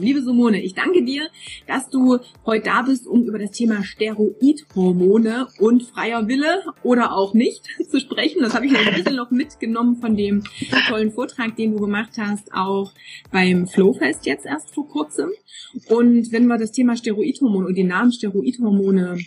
Liebe Simone, ich danke dir, dass du heute da bist, um über das Thema Steroidhormone und freier Wille oder auch nicht zu sprechen. Das habe ich ein bisschen noch mitgenommen von dem tollen Vortrag, den du gemacht hast, auch beim Flowfest jetzt erst vor kurzem. Und wenn wir das Thema Steroidhormone und den Namen Steroidhormone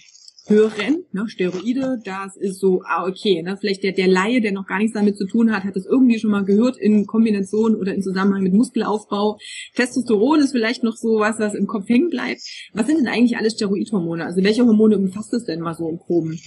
hören, ne, Steroide, das ist so, ah, okay, ne, vielleicht der, der Laie, der noch gar nichts damit zu tun hat, hat das irgendwie schon mal gehört in Kombination oder in Zusammenhang mit Muskelaufbau. Testosteron ist vielleicht noch so was, was im Kopf hängen bleibt. Was sind denn eigentlich alle Steroidhormone? Also welche Hormone umfasst es denn mal so im Proben?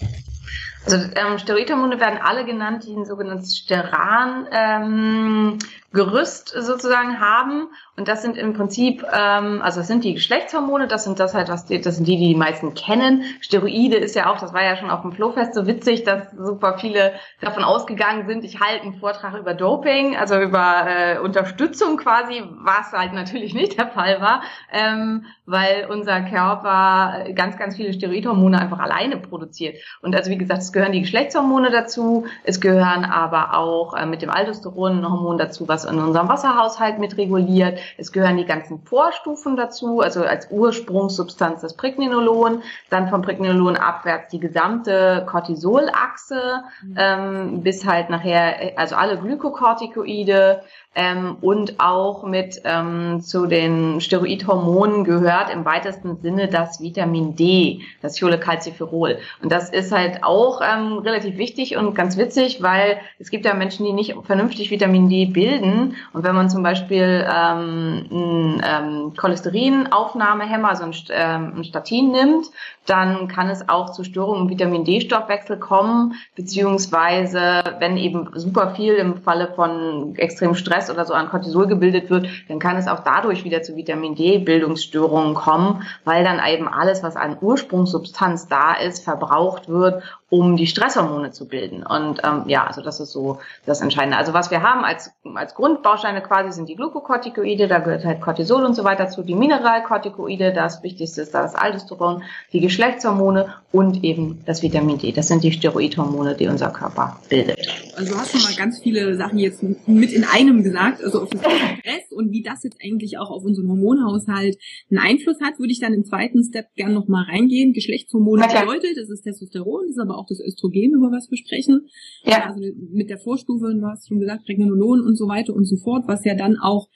Also ähm, Steroidhormone werden alle genannt, die ein sogenanntes Steran ähm, Gerüst sozusagen haben. Und das sind im Prinzip, ähm, also das sind die Geschlechtshormone, das sind das halt, was die, das sind die, die die meisten kennen. Steroide ist ja auch, das war ja schon auf dem Flowfest so witzig, dass super viele davon ausgegangen sind, ich halte einen Vortrag über Doping, also über äh, Unterstützung quasi, was halt natürlich nicht der Fall war, ähm, weil unser Körper ganz, ganz viele Steroidhormone einfach alleine produziert. Und also wie gesagt, es gehören die Geschlechtshormone dazu, es gehören aber auch äh, mit dem Aldosteron ein Hormon dazu, was in unserem Wasserhaushalt mit reguliert. Es gehören die ganzen Vorstufen dazu, also als Ursprungssubstanz das Pregnenolon, dann vom Pregnenolon abwärts die gesamte Cortisolachse mhm. ähm, bis halt nachher, also alle Glykokortikoide, ähm, und auch mit ähm, zu den Steroidhormonen gehört im weitesten Sinne das Vitamin D, das Cholecalciferol. Und das ist halt auch ähm, relativ wichtig und ganz witzig, weil es gibt ja Menschen, die nicht vernünftig Vitamin D bilden. Und wenn man zum Beispiel ähm, ein ähm, Cholesterinaufnahmehemmer, also ein, ähm, Statin nimmt, dann kann es auch zu Störungen im Vitamin D-Stoffwechsel kommen, beziehungsweise wenn eben super viel im Falle von extremem Stress oder so an Cortisol gebildet wird, dann kann es auch dadurch wieder zu Vitamin D-Bildungsstörungen kommen, weil dann eben alles, was an Ursprungssubstanz da ist, verbraucht wird, um die Stresshormone zu bilden. Und ähm, ja, also das ist so das Entscheidende. Also was wir haben als, als Grundbausteine quasi sind die Glukokortikoide, da gehört halt Cortisol und so weiter zu, die Mineralkortikoide, das Wichtigste ist da das Aldosteron, die Geschlechtshormone und eben das Vitamin D. Das sind die Steroidhormone, die unser Körper bildet. Also du hast schon mal ganz viele Sachen jetzt mit in einem gesagt, also auf das Stress und wie das jetzt eigentlich auch auf unseren Hormonhaushalt einen Einfluss hat, würde ich dann im zweiten Step gern noch mal reingehen. Geschlechtshormone bedeutet, das ist Testosteron, das ist aber auch das Östrogen, über was wir sprechen. Ja. Also mit der Vorstufe, du hast schon gesagt, Pregnenolon und so weiter und so fort, was ja dann auch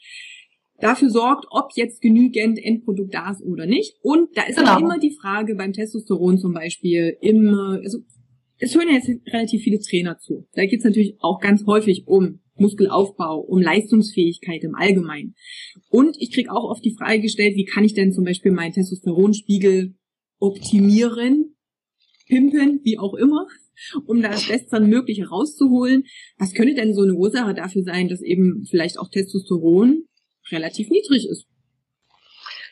dafür sorgt, ob jetzt genügend Endprodukt da ist oder nicht. Und da ist genau. auch immer die Frage beim Testosteron zum Beispiel, immer, also es hören ja jetzt relativ viele Trainer zu. Da geht es natürlich auch ganz häufig um Muskelaufbau, um Leistungsfähigkeit im Allgemeinen. Und ich kriege auch oft die Frage gestellt, wie kann ich denn zum Beispiel meinen Testosteronspiegel optimieren, pimpen, wie auch immer, um das Bestmögliche rauszuholen. Was könnte denn so eine Ursache dafür sein, dass eben vielleicht auch Testosteron relativ niedrig ist?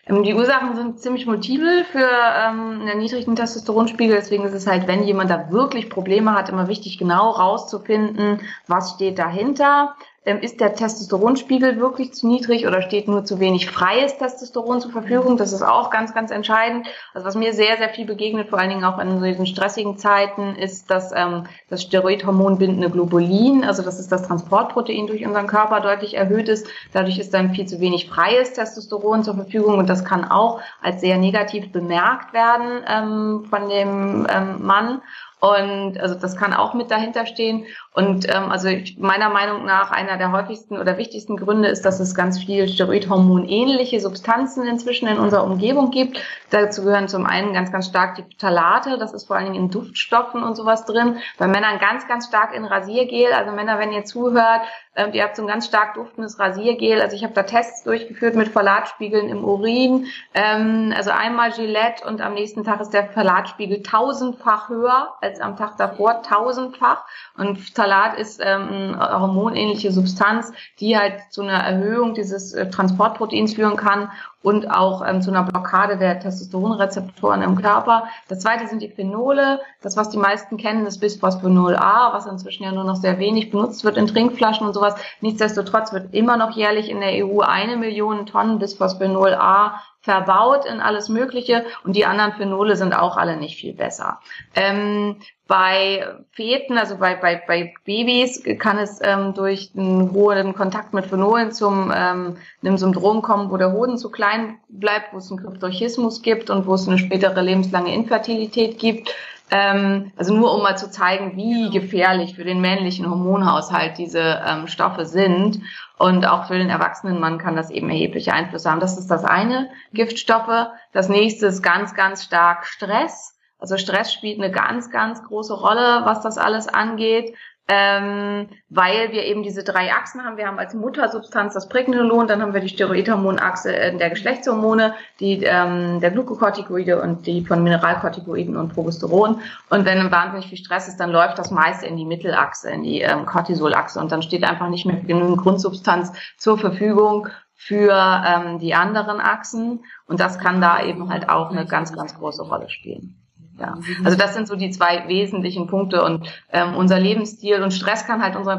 Ähm, die Ursachen sind ziemlich multiple für ähm, einen niedrigen Testosteronspiegel. Deswegen ist es halt, wenn jemand da wirklich Probleme hat, immer wichtig, genau rauszufinden, was steht dahinter. Ähm, ist der Testosteronspiegel wirklich zu niedrig oder steht nur zu wenig freies Testosteron zur Verfügung? Das ist auch ganz, ganz entscheidend. Also was mir sehr, sehr viel begegnet, vor allen Dingen auch in diesen stressigen Zeiten, ist, dass ähm, das Steroidhormon bindende Globulin, also das ist das Transportprotein durch unseren Körper, deutlich erhöht ist. Dadurch ist dann viel zu wenig freies Testosteron zur Verfügung und das kann auch als sehr negativ bemerkt werden ähm, von dem ähm, Mann. Und also das kann auch mit dahinter stehen. Und ähm, also ich, meiner Meinung nach einer der häufigsten oder wichtigsten Gründe ist, dass es ganz viel Steroidhormonähnliche Substanzen inzwischen in unserer Umgebung gibt. Dazu gehören zum einen ganz, ganz stark die Phthalate, das ist vor allen Dingen in Duftstoffen und sowas drin. Bei Männern ganz, ganz stark in Rasiergel. Also Männer, wenn ihr zuhört, ähm, ihr habt so ein ganz stark duftendes Rasiergel. Also ich habe da Tests durchgeführt mit Phthalatspiegeln im Urin. Ähm, also einmal Gillette und am nächsten Tag ist der Phthalatspiegel tausendfach höher als am Tag davor, tausendfach. Und Phthalat ist ähm, eine hormonähnliche Substanz, die halt zu einer Erhöhung dieses äh, Transportproteins führen kann und auch ähm, zu einer Blockade der Testosteronrezeptoren im Körper. Das zweite sind die Phenole. Das, was die meisten kennen, ist Bisphosphenol A, was inzwischen ja nur noch sehr wenig benutzt wird in Trinkflaschen und sowas. Nichtsdestotrotz wird immer noch jährlich in der EU eine Million Tonnen Bisphosphenol A verbaut in alles Mögliche und die anderen Phenole sind auch alle nicht viel besser. Ähm, bei Feten, also bei, bei, bei Babys, kann es ähm, durch einen hohen Kontakt mit Phenolen zum ähm, einem Syndrom kommen, wo der Hoden zu klein bleibt, wo es einen Kryptorchismus gibt und wo es eine spätere lebenslange Infertilität gibt. Ähm, also nur um mal zu zeigen, wie gefährlich für den männlichen Hormonhaushalt diese ähm, Stoffe sind. Und auch für den erwachsenen Mann kann das eben erhebliche Einflüsse haben. Das ist das eine, Giftstoffe. Das nächste ist ganz, ganz stark Stress. Also Stress spielt eine ganz, ganz große Rolle, was das alles angeht ähm, weil wir eben diese drei Achsen haben. Wir haben als Muttersubstanz das Pregnenolon, dann haben wir die Steroidhormonachse der Geschlechtshormone, die ähm, der Glukokortikoide und die von Mineralkortikoiden und Progesteron. Und wenn wahnsinnig viel Stress ist, dann läuft das meiste in die Mittelachse, in die ähm, Cortisolachse und dann steht einfach nicht mehr genügend Grundsubstanz zur Verfügung für ähm, die anderen Achsen. Und das kann da eben halt auch eine ganz, ganz große Rolle spielen. Ja, also das sind so die zwei wesentlichen Punkte und ähm, unser Lebensstil und Stress kann halt unser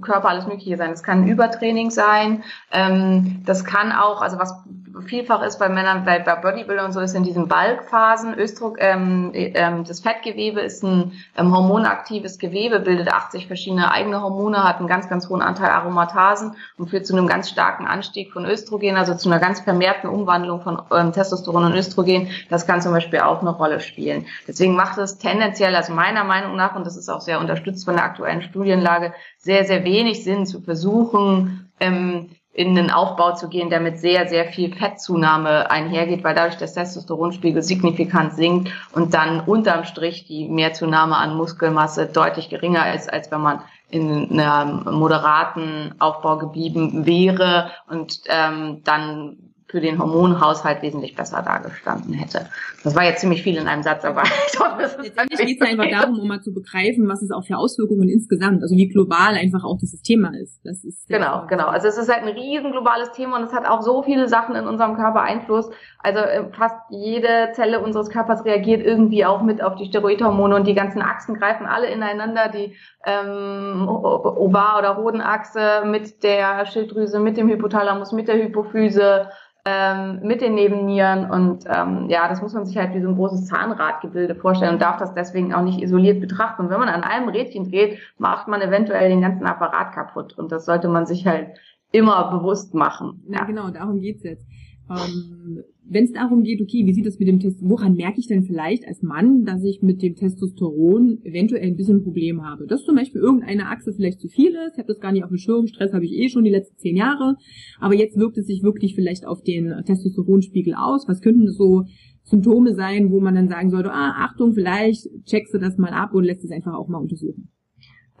Körper alles Mögliche sein. Es kann Übertraining sein, ähm, das kann auch, also was vielfach ist bei Männern, bei, Bodybuilder und so ist in diesen Balkphasen, Östrog, ähm, ähm, das Fettgewebe ist ein ähm, hormonaktives Gewebe, bildet 80 verschiedene eigene Hormone, hat einen ganz, ganz hohen Anteil Aromatasen und führt zu einem ganz starken Anstieg von Östrogen, also zu einer ganz vermehrten Umwandlung von ähm, Testosteron und Östrogen. Das kann zum Beispiel auch eine Rolle spielen. Deswegen macht es tendenziell, also meiner Meinung nach, und das ist auch sehr unterstützt von der aktuellen Studienlage, sehr, sehr wenig Sinn zu versuchen, ähm, in einen Aufbau zu gehen, der mit sehr, sehr viel Fettzunahme einhergeht, weil dadurch der Testosteronspiegel signifikant sinkt und dann unterm Strich die Mehrzunahme an Muskelmasse deutlich geringer ist, als wenn man in einem moderaten Aufbau geblieben wäre. Und ähm, dann für den Hormonhaushalt wesentlich besser dargestanden hätte. Das war jetzt ziemlich viel in einem Satz, aber ich hoffe, es ist Letztendlich geht es einfach darum, um mal zu begreifen, was es auch für Auswirkungen insgesamt, also wie global einfach auch dieses Thema ist. Das ist genau, genau. Also es ist halt ein riesen globales Thema und es hat auch so viele Sachen in unserem Körper Einfluss. Also äh, fast jede Zelle unseres Körpers reagiert irgendwie auch mit auf die Steroidhormone und die ganzen Achsen greifen alle ineinander. Die ähm, Ovar- oder Hodenachse mit der Schilddrüse, mit dem Hypothalamus, mit der Hypophyse, ähm, mit den Nebennieren und ähm, ja, das muss man sich halt wie so ein großes Zahnradgebilde vorstellen und darf das deswegen auch nicht isoliert betrachten. Und wenn man an einem Rädchen dreht, macht man eventuell den ganzen Apparat kaputt und das sollte man sich halt immer bewusst machen. Ja, ja genau, darum geht's jetzt. Ähm, wenn es darum geht, okay, wie sieht das mit dem Test, woran merke ich denn vielleicht als Mann, dass ich mit dem Testosteron eventuell ein bisschen ein Problem habe? Dass zum Beispiel irgendeine Achse vielleicht zu viel ist, ich habe das gar nicht auf dem Schirm, Stress habe ich eh schon die letzten zehn Jahre, aber jetzt wirkt es sich wirklich vielleicht auf den Testosteronspiegel aus. Was könnten so Symptome sein, wo man dann sagen sollte, ah, Achtung, vielleicht checkst du das mal ab und lässt es einfach auch mal untersuchen?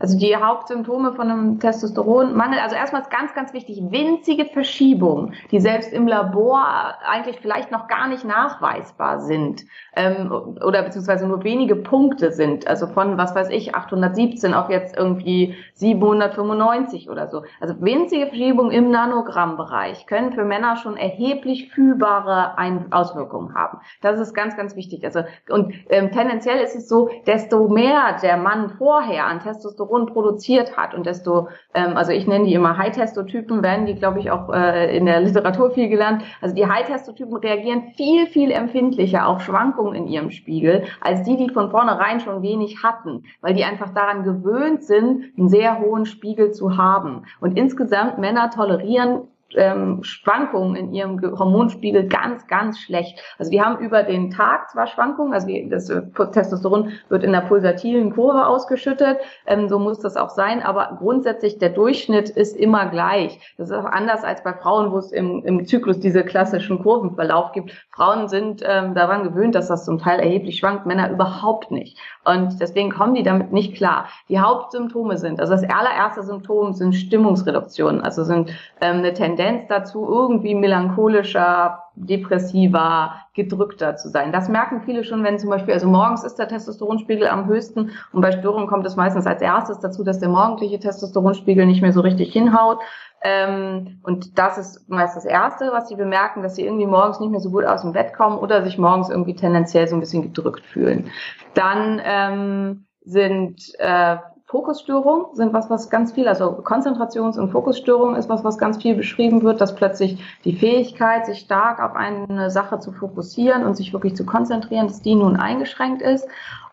Also die Hauptsymptome von einem Testosteronmangel, also erstmal ist ganz, ganz wichtig, winzige Verschiebungen, die selbst im Labor eigentlich vielleicht noch gar nicht nachweisbar sind ähm, oder beziehungsweise nur wenige Punkte sind, also von, was weiß ich, 817 auf jetzt irgendwie 795 oder so. Also winzige Verschiebungen im Nanogrammbereich können für Männer schon erheblich fühlbare Ein Auswirkungen haben. Das ist ganz, ganz wichtig. Also und ähm, tendenziell ist es so, desto mehr der Mann vorher an Testosteron Testosteron produziert hat und desto, ähm, also ich nenne die immer High-Testotypen, werden die, glaube ich, auch äh, in der Literatur viel gelernt. Also die High-Testotypen reagieren viel, viel empfindlicher auf Schwankungen in ihrem Spiegel, als die, die von vornherein schon wenig hatten, weil die einfach daran gewöhnt sind, einen sehr hohen Spiegel zu haben. Und insgesamt Männer tolerieren ähm, Schwankungen in ihrem Hormonspiegel ganz, ganz schlecht. Also die haben über den Tag zwar Schwankungen, also das äh, Testosteron wird in der pulsatilen Kurve ausgeschüttet, ähm, so muss das auch sein, aber grundsätzlich der Durchschnitt ist immer gleich. Das ist auch anders als bei Frauen, wo es im, im Zyklus diese klassischen Kurvenverlauf gibt. Frauen sind ähm, daran gewöhnt, dass das zum Teil erheblich schwankt, Männer überhaupt nicht. Und deswegen kommen die damit nicht klar. Die Hauptsymptome sind, also das allererste Symptom sind Stimmungsreduktionen, also sind ähm, eine Tendenz dazu, irgendwie melancholischer, depressiver, gedrückter zu sein. Das merken viele schon, wenn zum Beispiel, also morgens ist der Testosteronspiegel am höchsten und bei Störungen kommt es meistens als erstes dazu, dass der morgendliche Testosteronspiegel nicht mehr so richtig hinhaut. Ähm, und das ist meist das Erste, was sie bemerken, dass sie irgendwie morgens nicht mehr so gut aus dem Bett kommen oder sich morgens irgendwie tendenziell so ein bisschen gedrückt fühlen. Dann ähm, sind äh, Fokusstörungen sind was, was ganz viel, also Konzentrations- und Fokusstörungen ist was, was ganz viel beschrieben wird, dass plötzlich die Fähigkeit, sich stark auf eine Sache zu fokussieren und sich wirklich zu konzentrieren, dass die nun eingeschränkt ist.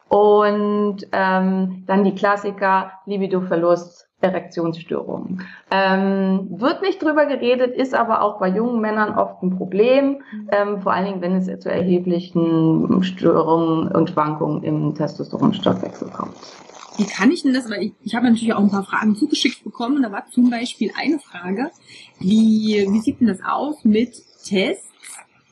Und ähm, dann die Klassiker Libidoverlust, Erektionsstörungen. Ähm, wird nicht drüber geredet, ist aber auch bei jungen Männern oft ein Problem, ähm, vor allen Dingen, wenn es zu erheblichen Störungen und Schwankungen im Testosteronstoffwechsel kommt. Wie kann ich denn das? Weil ich, ich habe natürlich auch ein paar Fragen zugeschickt bekommen. Da war zum Beispiel eine Frage, wie, wie sieht denn das aus mit Tests,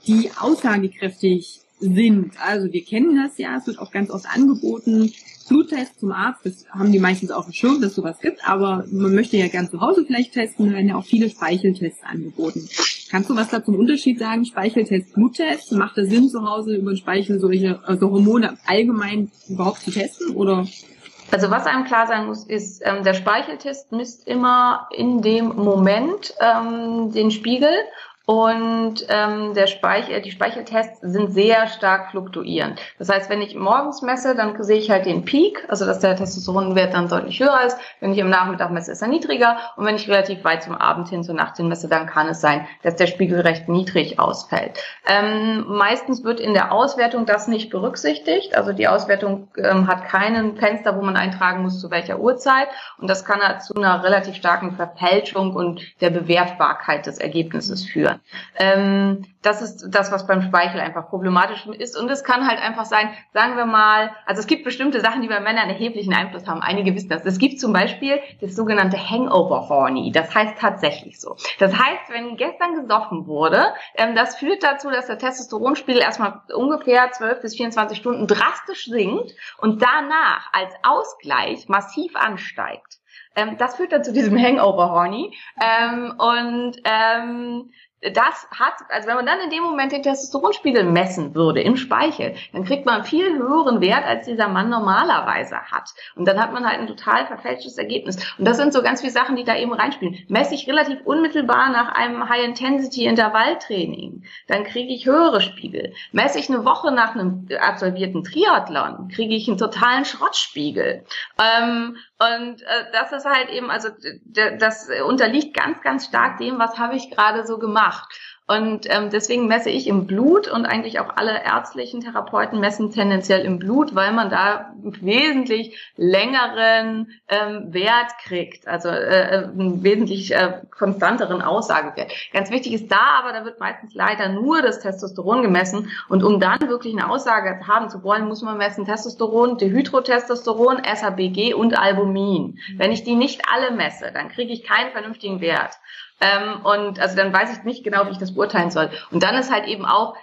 die aussagekräftig sind? Also wir kennen das ja, es wird auch ganz oft angeboten. Bluttest zum Arzt, das haben die meistens auf dem Schirm, dass sowas gibt, aber man möchte ja gern zu Hause vielleicht testen, da werden ja auch viele Speicheltests angeboten. Kannst du was da zum Unterschied sagen? Speicheltest, Bluttest? Macht es Sinn, zu Hause über den Speichel solche also Hormone allgemein überhaupt zu testen? Oder also was einem klar sein muss, ist, ähm, der Speicheltest misst immer in dem Moment ähm, den Spiegel und ähm, der Speichel, die Speicheltests sind sehr stark fluktuierend. Das heißt, wenn ich morgens messe, dann sehe ich halt den Peak, also dass der Testosteronwert dann deutlich höher ist. Wenn ich im Nachmittag messe, ist er niedriger. Und wenn ich relativ weit zum Abend hin zur Nacht hin messe, dann kann es sein, dass der Spiegel recht niedrig ausfällt. Ähm, meistens wird in der Auswertung das nicht berücksichtigt. Also die Auswertung ähm, hat keinen Fenster, wo man eintragen muss, zu welcher Uhrzeit. Und das kann halt zu einer relativ starken Verfälschung und der Bewertbarkeit des Ergebnisses führen. Ähm, das ist das, was beim Speichel einfach problematisch ist. Und es kann halt einfach sein, sagen wir mal, also es gibt bestimmte Sachen, die bei Männern erheblichen Einfluss haben. Einige wissen das. Es gibt zum Beispiel das sogenannte Hangover Horny. Das heißt tatsächlich so. Das heißt, wenn gestern gesoffen wurde, ähm, das führt dazu, dass der Testosteronspiegel erstmal ungefähr 12 bis 24 Stunden drastisch sinkt und danach als Ausgleich massiv ansteigt. Ähm, das führt dann zu diesem Hangover Horny. Ähm, und ähm, das hat, also wenn man dann in dem Moment den Testosteronspiegel messen würde im Speichel, dann kriegt man einen viel höheren Wert, als dieser Mann normalerweise hat. Und dann hat man halt ein total verfälschtes Ergebnis. Und das sind so ganz viele Sachen, die da eben reinspielen. Messe ich relativ unmittelbar nach einem High-Intensity-Intervalltraining, dann kriege ich höhere Spiegel. Messe ich eine Woche nach einem absolvierten Triathlon, kriege ich einen totalen Schrottspiegel. Ähm, und äh, das ist halt eben, also das unterliegt ganz, ganz stark dem, was habe ich gerade so gemacht. Und ähm, deswegen messe ich im Blut und eigentlich auch alle ärztlichen Therapeuten messen tendenziell im Blut, weil man da wesentlich längeren ähm, Wert kriegt, also äh, einen wesentlich äh, konstanteren Aussagewert. Ganz wichtig ist da, aber da wird meistens leider nur das Testosteron gemessen und um dann wirklich eine Aussage haben zu wollen, muss man messen Testosteron, Dehydrotestosteron, SHBG und Albumin. Wenn ich die nicht alle messe, dann kriege ich keinen vernünftigen Wert. Ähm, und also dann weiß ich nicht genau, wie ich das beurteilen soll. Und dann ist halt eben auch,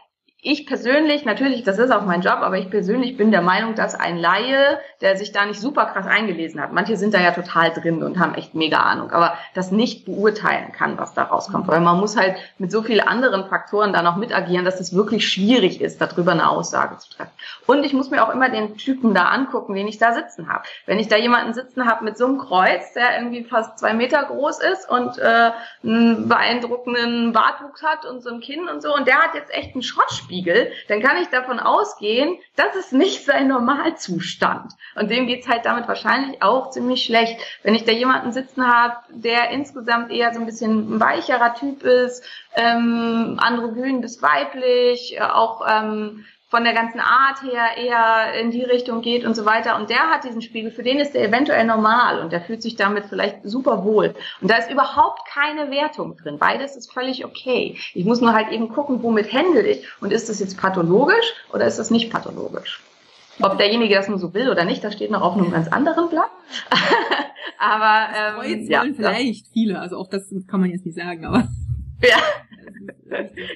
ich persönlich, natürlich, das ist auch mein Job, aber ich persönlich bin der Meinung, dass ein Laie, der sich da nicht super krass eingelesen hat, manche sind da ja total drin und haben echt mega Ahnung, aber das nicht beurteilen kann, was da rauskommt. Weil man muss halt mit so vielen anderen Faktoren da noch mitagieren, dass es wirklich schwierig ist, darüber eine Aussage zu treffen. Und ich muss mir auch immer den Typen da angucken, den ich da sitzen habe. Wenn ich da jemanden sitzen habe mit so einem Kreuz, der irgendwie fast zwei Meter groß ist und äh, einen beeindruckenden Bartwuchs hat und so ein Kinn und so, und der hat jetzt echt einen Schrottspiel, Spiegel, dann kann ich davon ausgehen, das ist nicht sein Normalzustand. Und dem geht's halt damit wahrscheinlich auch ziemlich schlecht. Wenn ich da jemanden sitzen habe, der insgesamt eher so ein bisschen ein weicherer Typ ist, ähm, androgyn bis weiblich, äh, auch ähm, von der ganzen Art her eher in die Richtung geht und so weiter. Und der hat diesen Spiegel, für den ist der eventuell normal und der fühlt sich damit vielleicht super wohl. Und da ist überhaupt keine Wertung drin. Beides ist völlig okay. Ich muss nur halt eben gucken, womit händel ich. Und ist das jetzt pathologisch oder ist das nicht pathologisch? Ob derjenige das nur so will oder nicht, das steht noch auf einem ganz anderen Blatt. aber ähm, ja, vielleicht viele, also auch das kann man jetzt nicht sagen, aber ja,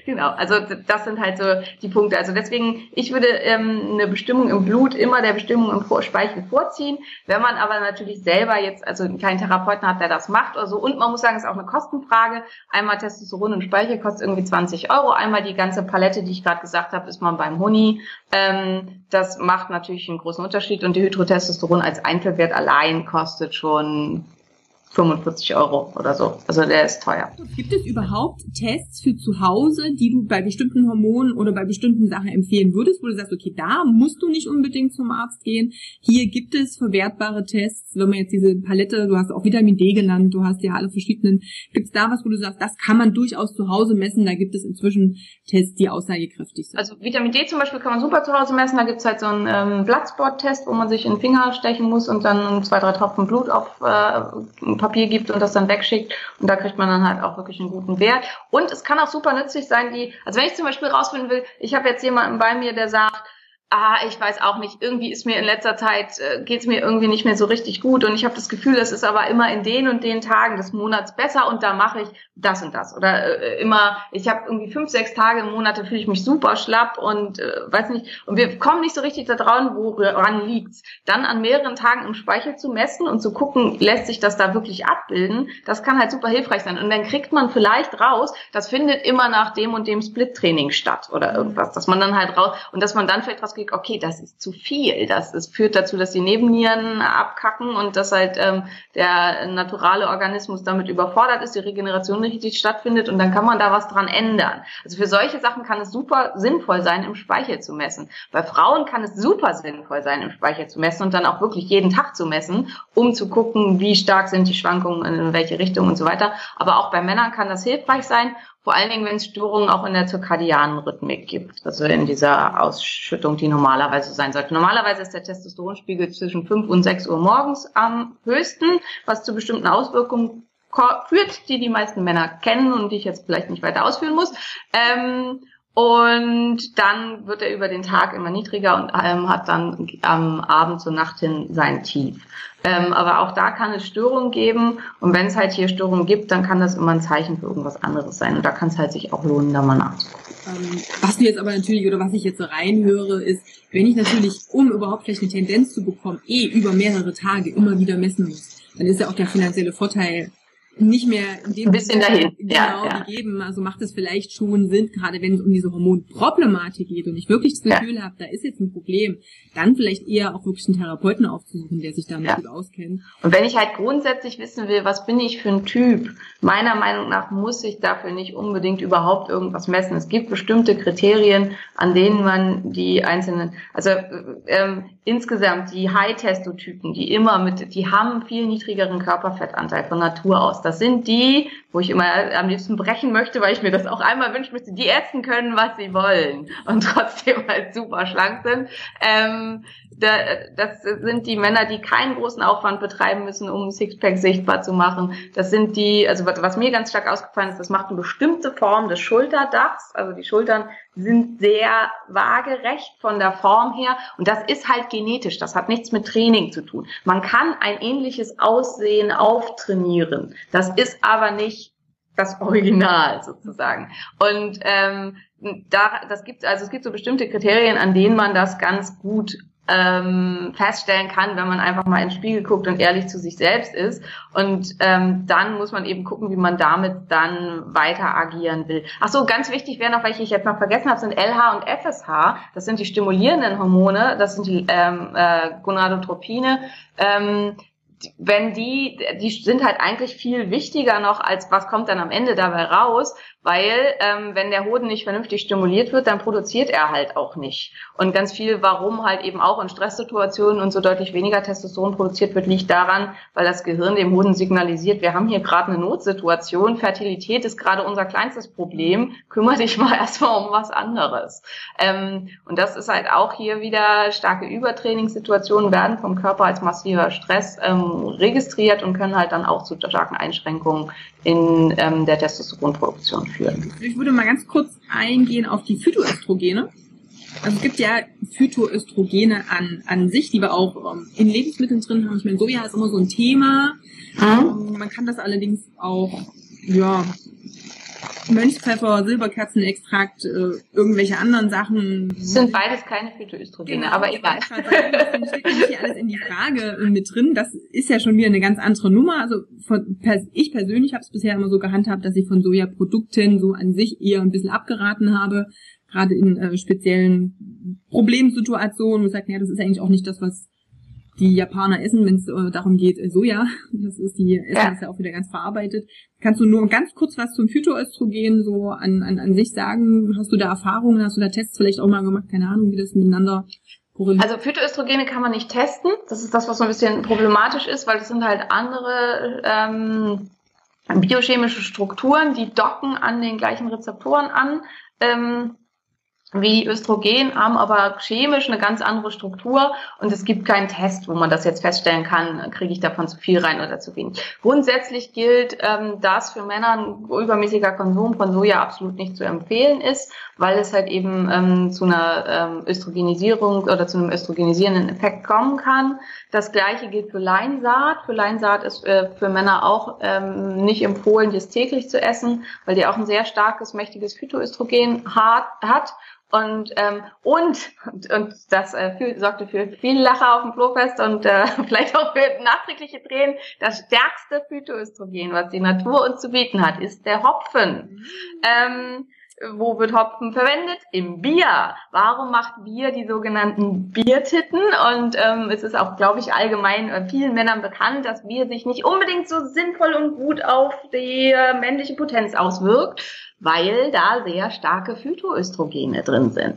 genau, also das sind halt so die Punkte. Also deswegen, ich würde ähm, eine Bestimmung im Blut immer der Bestimmung im Speichel vorziehen. Wenn man aber natürlich selber jetzt, also keinen Therapeuten hat, der das macht oder so, und man muss sagen, es ist auch eine Kostenfrage. Einmal Testosteron und Speichel kostet irgendwie 20 Euro. Einmal die ganze Palette, die ich gerade gesagt habe, ist man beim Huni. Ähm, das macht natürlich einen großen Unterschied und die Hydrotestosteron als Einzelwert allein kostet schon 45 Euro oder so. Also der ist teuer. Gibt es überhaupt Tests für zu Hause, die du bei bestimmten Hormonen oder bei bestimmten Sachen empfehlen würdest, wo du sagst, okay, da musst du nicht unbedingt zum Arzt gehen. Hier gibt es verwertbare Tests, wenn man jetzt diese Palette, du hast auch Vitamin D genannt, du hast ja alle verschiedenen, gibt es da was, wo du sagst, das kann man durchaus zu Hause messen, da gibt es inzwischen Tests, die aussagekräftig sind. Also Vitamin D zum Beispiel kann man super zu Hause messen, da gibt es halt so einen ähm, Bloodspot-Test, wo man sich in den Finger stechen muss und dann zwei, drei Tropfen Blut auf äh, Papier gibt und das dann wegschickt. Und da kriegt man dann halt auch wirklich einen guten Wert. Und es kann auch super nützlich sein, die, also wenn ich zum Beispiel rausfinden will, ich habe jetzt jemanden bei mir, der sagt, ah, ich weiß auch nicht, irgendwie ist mir in letzter Zeit, äh, geht es mir irgendwie nicht mehr so richtig gut und ich habe das Gefühl, es ist aber immer in den und den Tagen des Monats besser und da mache ich das und das. Oder äh, immer, ich habe irgendwie fünf, sechs Tage im Monat, da fühle ich mich super schlapp und äh, weiß nicht, und wir kommen nicht so richtig da dran, woran liegt's. Dann an mehreren Tagen im Speichel zu messen und zu gucken, lässt sich das da wirklich abbilden, das kann halt super hilfreich sein. Und dann kriegt man vielleicht raus, das findet immer nach dem und dem Split-Training statt oder irgendwas, dass man dann halt raus, und dass man dann vielleicht was kriegt, okay, das ist zu viel. Das, das führt dazu, dass die Nebennieren abkacken und dass halt ähm, der naturale Organismus damit überfordert ist, die Regeneration nicht richtig stattfindet und dann kann man da was dran ändern. Also für solche Sachen kann es super sinnvoll sein, im Speichel zu messen. Bei Frauen kann es super sinnvoll sein, im Speichel zu messen und dann auch wirklich jeden Tag zu messen, um zu gucken, wie stark sind die Schwankungen, in welche Richtung und so weiter. Aber auch bei Männern kann das hilfreich sein vor allen Dingen, wenn es Störungen auch in der zirkadianen Rhythmik gibt, also in dieser Ausschüttung, die normalerweise sein sollte. Normalerweise ist der Testosteronspiegel zwischen 5 und 6 Uhr morgens am höchsten, was zu bestimmten Auswirkungen führt, die die meisten Männer kennen und die ich jetzt vielleicht nicht weiter ausführen muss. Ähm, und dann wird er über den Tag immer niedriger und ähm, hat dann am Abend zur Nacht hin sein Tief. Ähm, aber auch da kann es Störungen geben. Und wenn es halt hier Störungen gibt, dann kann das immer ein Zeichen für irgendwas anderes sein. Und da kann es halt sich auch lohnen, da mal nachzugucken. Ähm, was du jetzt aber natürlich, oder was ich jetzt reinhöre, ist, wenn ich natürlich, um überhaupt vielleicht eine Tendenz zu bekommen, eh über mehrere Tage immer wieder messen muss, dann ist ja auch der finanzielle Vorteil nicht mehr in dem ein bisschen dahin. genau ja, ja. gegeben. Also macht es vielleicht schon Sinn, gerade wenn es um diese Hormonproblematik geht und ich wirklich das Gefühl ja. habe, da ist jetzt ein Problem, dann vielleicht eher auch wirklich einen Therapeuten aufzusuchen, der sich damit gut auskennt. Und wenn ich halt grundsätzlich wissen will, was bin ich für ein Typ, meiner Meinung nach muss ich dafür nicht unbedingt überhaupt irgendwas messen. Es gibt bestimmte Kriterien, an denen man die einzelnen, also ähm, insgesamt die High-Testotypen, die immer mit, die haben viel niedrigeren Körperfettanteil von Natur aus. Das sind die, wo ich immer am liebsten brechen möchte, weil ich mir das auch einmal wünschen möchte, die essen können, was sie wollen und trotzdem halt super schlank sind. Ähm, da, das sind die Männer, die keinen großen Aufwand betreiben müssen, um Sixpack sichtbar zu machen. Das sind die, also was mir ganz stark ausgefallen ist, das macht eine bestimmte Form des Schulterdachs. Also die Schultern sind sehr waagerecht von der Form her und das ist halt genetisch. Das hat nichts mit Training zu tun. Man kann ein ähnliches Aussehen auftrainieren. Das ist aber nicht das Original sozusagen. Und ähm, da, das gibt also es gibt so bestimmte Kriterien, an denen man das ganz gut ähm, feststellen kann, wenn man einfach mal ins Spiegel guckt und ehrlich zu sich selbst ist. Und ähm, dann muss man eben gucken, wie man damit dann weiter agieren will. Ach so, ganz wichtig wäre noch, welche ich jetzt noch vergessen habe, sind LH und FSH. Das sind die stimulierenden Hormone, das sind die ähm, äh, Gonadotropine. Ähm, wenn die, die sind halt eigentlich viel wichtiger noch als was kommt dann am Ende dabei raus, weil ähm, wenn der Hoden nicht vernünftig stimuliert wird, dann produziert er halt auch nicht. Und ganz viel, warum halt eben auch in Stresssituationen und so deutlich weniger Testosteron produziert wird, liegt daran, weil das Gehirn dem Hoden signalisiert, wir haben hier gerade eine Notsituation, Fertilität ist gerade unser kleinstes Problem, kümmere dich mal erstmal um was anderes. Ähm, und das ist halt auch hier wieder starke Übertrainingssituationen werden vom Körper als massiver Stress ähm, registriert und können halt dann auch zu starken Einschränkungen in ähm, der Testosteronproduktion führen. Ich würde mal ganz kurz eingehen auf die Phytoöstrogene. Also es gibt ja Phytoöstrogene an, an sich, die wir auch ähm, in Lebensmitteln drin haben. Ich meine, Soja ist immer so ein Thema. Mhm. Ähm, man kann das allerdings auch ja, Mönchspfeffer, Silberkerzenextrakt, äh, irgendwelche anderen Sachen. Das sind beides keine Phytoöstrogene, genau, aber egal. Das steht nicht alles in die Frage äh, mit drin. Das ist ja schon wieder eine ganz andere Nummer. Also von, ich persönlich habe es bisher immer so gehandhabt, dass ich von Sojaprodukten so an sich eher ein bisschen abgeraten habe, gerade in äh, speziellen Problemsituationen, wo ich sage, ja, das ist eigentlich auch nicht das, was die Japaner essen, wenn es äh, darum geht, äh, Soja. Das ist die Essen ja. ist ja auch wieder ganz verarbeitet. Kannst du nur ganz kurz was zum Phytoöstrogen so an, an, an sich sagen? Hast du da Erfahrungen? Hast du da Tests vielleicht auch mal gemacht? Keine Ahnung, wie das miteinander also Phytoöstrogene kann man nicht testen. Das ist das, was so ein bisschen problematisch ist, weil das sind halt andere ähm, biochemische Strukturen, die docken an den gleichen Rezeptoren an. Ähm, wie Östrogen, haben aber chemisch eine ganz andere Struktur und es gibt keinen Test, wo man das jetzt feststellen kann, kriege ich davon zu viel rein oder zu wenig. Grundsätzlich gilt, ähm, dass für Männer ein übermäßiger Konsum von Soja absolut nicht zu empfehlen ist, weil es halt eben ähm, zu einer ähm, Östrogenisierung oder zu einem östrogenisierenden Effekt kommen kann. Das gleiche gilt für Leinsaat. Für Leinsaat ist äh, für Männer auch nicht empfohlen, das täglich zu essen, weil die auch ein sehr starkes, mächtiges Phytoöstrogen hat und, ähm, und, und, und das äh, für, sorgte für viel Lacher auf dem Flowfest und äh, vielleicht auch für nachträgliche Tränen. Das stärkste Phytoöstrogen, was die Natur uns zu bieten hat, ist der Hopfen. Ähm, wo wird Hopfen verwendet? Im Bier. Warum macht Bier die sogenannten Biertitten? Und ähm, es ist auch, glaube ich, allgemein äh, vielen Männern bekannt, dass Bier sich nicht unbedingt so sinnvoll und gut auf die äh, männliche Potenz auswirkt weil da sehr starke Phytoöstrogene drin sind.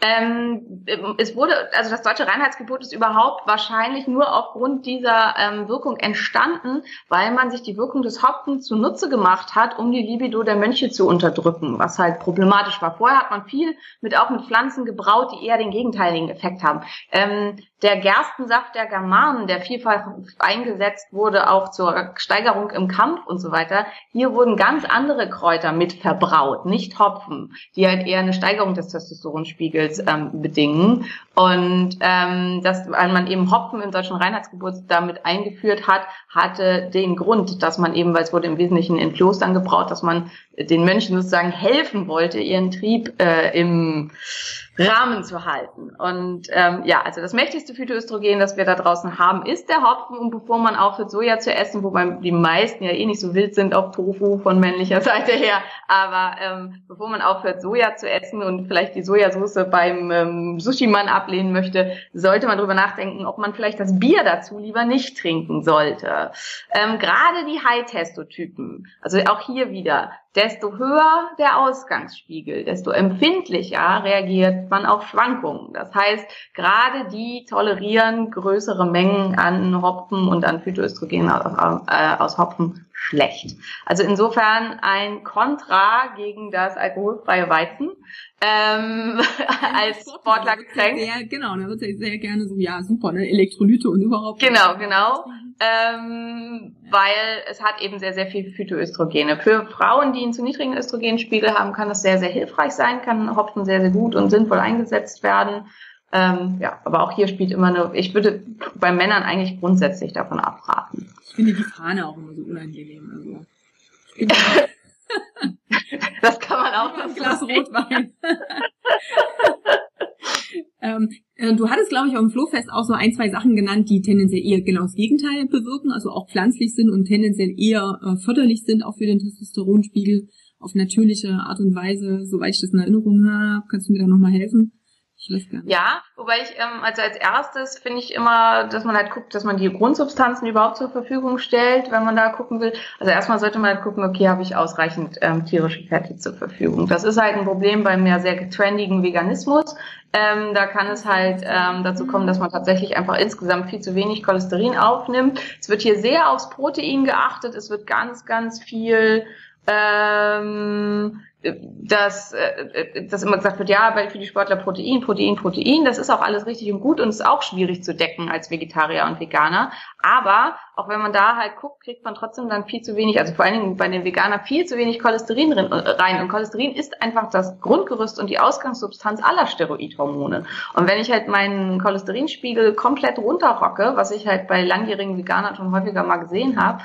Ähm, es wurde, also das deutsche Reinheitsgebot ist überhaupt wahrscheinlich nur aufgrund dieser ähm, Wirkung entstanden, weil man sich die Wirkung des Hopfen zunutze gemacht hat, um die Libido der Mönche zu unterdrücken, was halt problematisch war. Vorher hat man viel mit auch mit Pflanzen gebraut, die eher den gegenteiligen Effekt haben. Ähm, der Gerstensaft der Germanen, der vielfach eingesetzt wurde, auch zur Steigerung im Kampf und so weiter, hier wurden ganz andere Kräuter mit verbraut, nicht Hopfen, die halt eher eine Steigerung des Testosteronspiegels ähm, bedingen. Und ähm, dass man eben Hopfen im deutschen Reinheitsgebot damit eingeführt hat, hatte den Grund, dass man eben, weil es wurde im Wesentlichen in Klostern gebraut, dass man den Mönchen sozusagen helfen wollte, ihren Trieb äh, im Rahmen zu halten. Und ähm, ja, also das mächtigste Phytoöstrogen, das wir da draußen haben, ist der Hopfen. Und bevor man aufhört, Soja zu essen, wobei die meisten ja eh nicht so wild sind auf Tofu von männlicher Seite her, aber ähm, bevor man aufhört, Soja zu essen und vielleicht die Sojasauce beim ähm, Sushi-Mann ablehnen möchte, sollte man darüber nachdenken, ob man vielleicht das Bier dazu lieber nicht trinken sollte. Ähm, Gerade die High-Testotypen, also auch hier wieder, desto höher der Ausgangsspiegel, desto empfindlicher reagiert man auf Schwankungen. Das heißt, gerade die tolerieren größere Mengen an Hopfen und an Phytoöstrogen aus, äh, aus Hopfen schlecht. Also insofern ein Kontra gegen das alkoholfreie Weizen ähm, als Sportlergetränk. Sehr, genau, da wird ja sehr gerne so, ja super, ne, Elektrolyte und überhaupt. Genau, genau. Ähm, weil es hat eben sehr, sehr viel Phytoöstrogene. Für Frauen, die einen zu niedrigen Östrogenspiegel haben, kann das sehr, sehr hilfreich sein, kann Hopfen sehr, sehr gut und sinnvoll eingesetzt werden. Ähm, ja, aber auch hier spielt immer eine, ich würde bei Männern eigentlich grundsätzlich davon abraten. Ich finde die Fahne auch immer so unangenehm. Also. das kann man auch. Ein Glas Rotwein. ähm, äh, du hattest, glaube ich, auf dem Flohfest auch so ein, zwei Sachen genannt, die tendenziell eher genau das Gegenteil bewirken, also auch pflanzlich sind und tendenziell eher äh, förderlich sind, auch für den Testosteronspiegel auf natürliche Art und Weise, soweit ich das in Erinnerung habe. Kannst du mir da nochmal helfen? Ja, wobei ich, ähm, also als erstes finde ich immer, dass man halt guckt, dass man die Grundsubstanzen überhaupt zur Verfügung stellt, wenn man da gucken will. Also erstmal sollte man halt gucken, okay, habe ich ausreichend ähm, tierische Fette zur Verfügung. Das ist halt ein Problem beim ja sehr trendigen Veganismus. Ähm, da kann es halt ähm, dazu kommen, dass man tatsächlich einfach insgesamt viel zu wenig Cholesterin aufnimmt. Es wird hier sehr aufs Protein geachtet. Es wird ganz, ganz viel ähm, dass, äh, dass immer gesagt wird, ja, weil für die Sportler Protein, Protein, Protein, das ist auch alles richtig und gut und ist auch schwierig zu decken als Vegetarier und Veganer. Aber auch wenn man da halt guckt, kriegt man trotzdem dann viel zu wenig, also vor allen Dingen bei den Veganern viel zu wenig Cholesterin äh, rein. Und Cholesterin ist einfach das Grundgerüst und die Ausgangssubstanz aller Steroidhormone. Und wenn ich halt meinen Cholesterinspiegel komplett runterrocke, was ich halt bei langjährigen Veganern schon häufiger mal gesehen habe,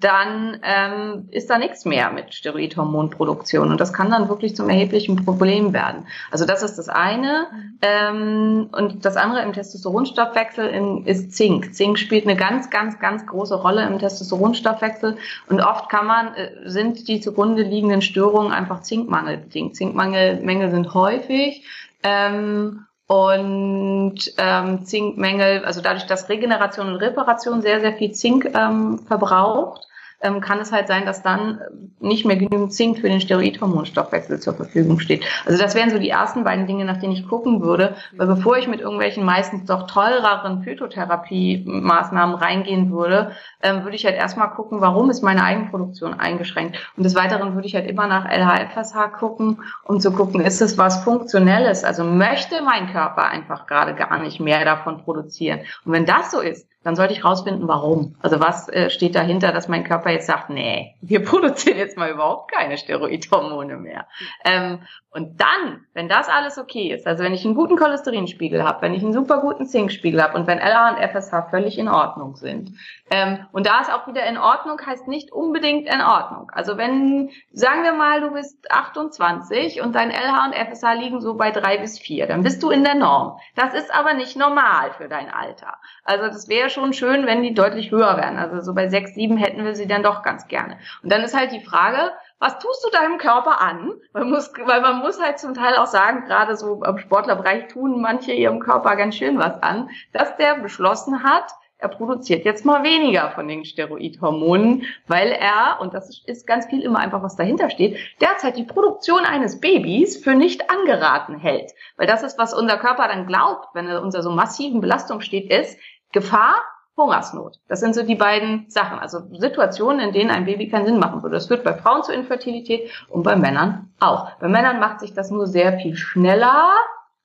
dann ähm, ist da nichts mehr mit Steroidhormonproduktion und das kann dann wirklich zum erheblichen Problem werden. Also das ist das eine ähm, und das andere im Testosteronstoffwechsel ist Zink. Zink spielt eine ganz, ganz, ganz große Rolle im Testosteronstoffwechsel und oft kann man äh, sind die zugrunde liegenden Störungen einfach Zinkmangel bedingt. Zinkmangelmängel sind häufig ähm, und ähm, Zinkmängel, also dadurch, dass Regeneration und Reparation sehr, sehr viel Zink ähm, verbraucht, ähm, kann es halt sein, dass dann nicht mehr genügend Zink für den Steroidhormonstoffwechsel zur Verfügung steht. Also das wären so die ersten beiden Dinge, nach denen ich gucken würde, weil bevor ich mit irgendwelchen meistens doch teureren Phytotherapie-Maßnahmen reingehen würde, ähm, würde ich halt erstmal gucken, warum ist meine Eigenproduktion eingeschränkt. Und des Weiteren würde ich halt immer nach LHFSH gucken, um zu gucken, ist es was Funktionelles? Also möchte mein Körper einfach gerade gar nicht mehr davon produzieren. Und wenn das so ist, dann sollte ich rausfinden, warum. Also was äh, steht dahinter, dass mein Körper jetzt sagt, nee, wir produzieren jetzt mal überhaupt keine Steroidhormone mehr. Ähm, und dann, wenn das alles okay ist, also wenn ich einen guten Cholesterinspiegel habe, wenn ich einen super guten Zinkspiegel habe und wenn LH und FSH völlig in Ordnung sind, ähm, und da ist auch wieder in Ordnung, heißt nicht unbedingt in Ordnung. Also wenn, sagen wir mal, du bist 28 und dein LH und FSH liegen so bei drei bis vier, dann bist du in der Norm. Das ist aber nicht normal für dein Alter. Also das wäre schon schön, wenn die deutlich höher wären. Also so bei sechs, sieben hätten wir sie dann doch ganz gerne. Und dann ist halt die Frage, was tust du deinem Körper an? Man muss, weil man muss halt zum Teil auch sagen, gerade so im Sportlerbereich tun manche ihrem Körper ganz schön was an, dass der beschlossen hat, er produziert jetzt mal weniger von den Steroidhormonen, weil er, und das ist ganz viel immer einfach, was dahinter steht, derzeit die Produktion eines Babys für nicht angeraten hält. Weil das ist, was unser Körper dann glaubt, wenn er unter so massiven Belastung steht, ist Gefahr Hungersnot. Das sind so die beiden Sachen. Also Situationen, in denen ein Baby keinen Sinn machen würde. Das führt bei Frauen zu Infertilität und bei Männern auch. Bei Männern macht sich das nur sehr viel schneller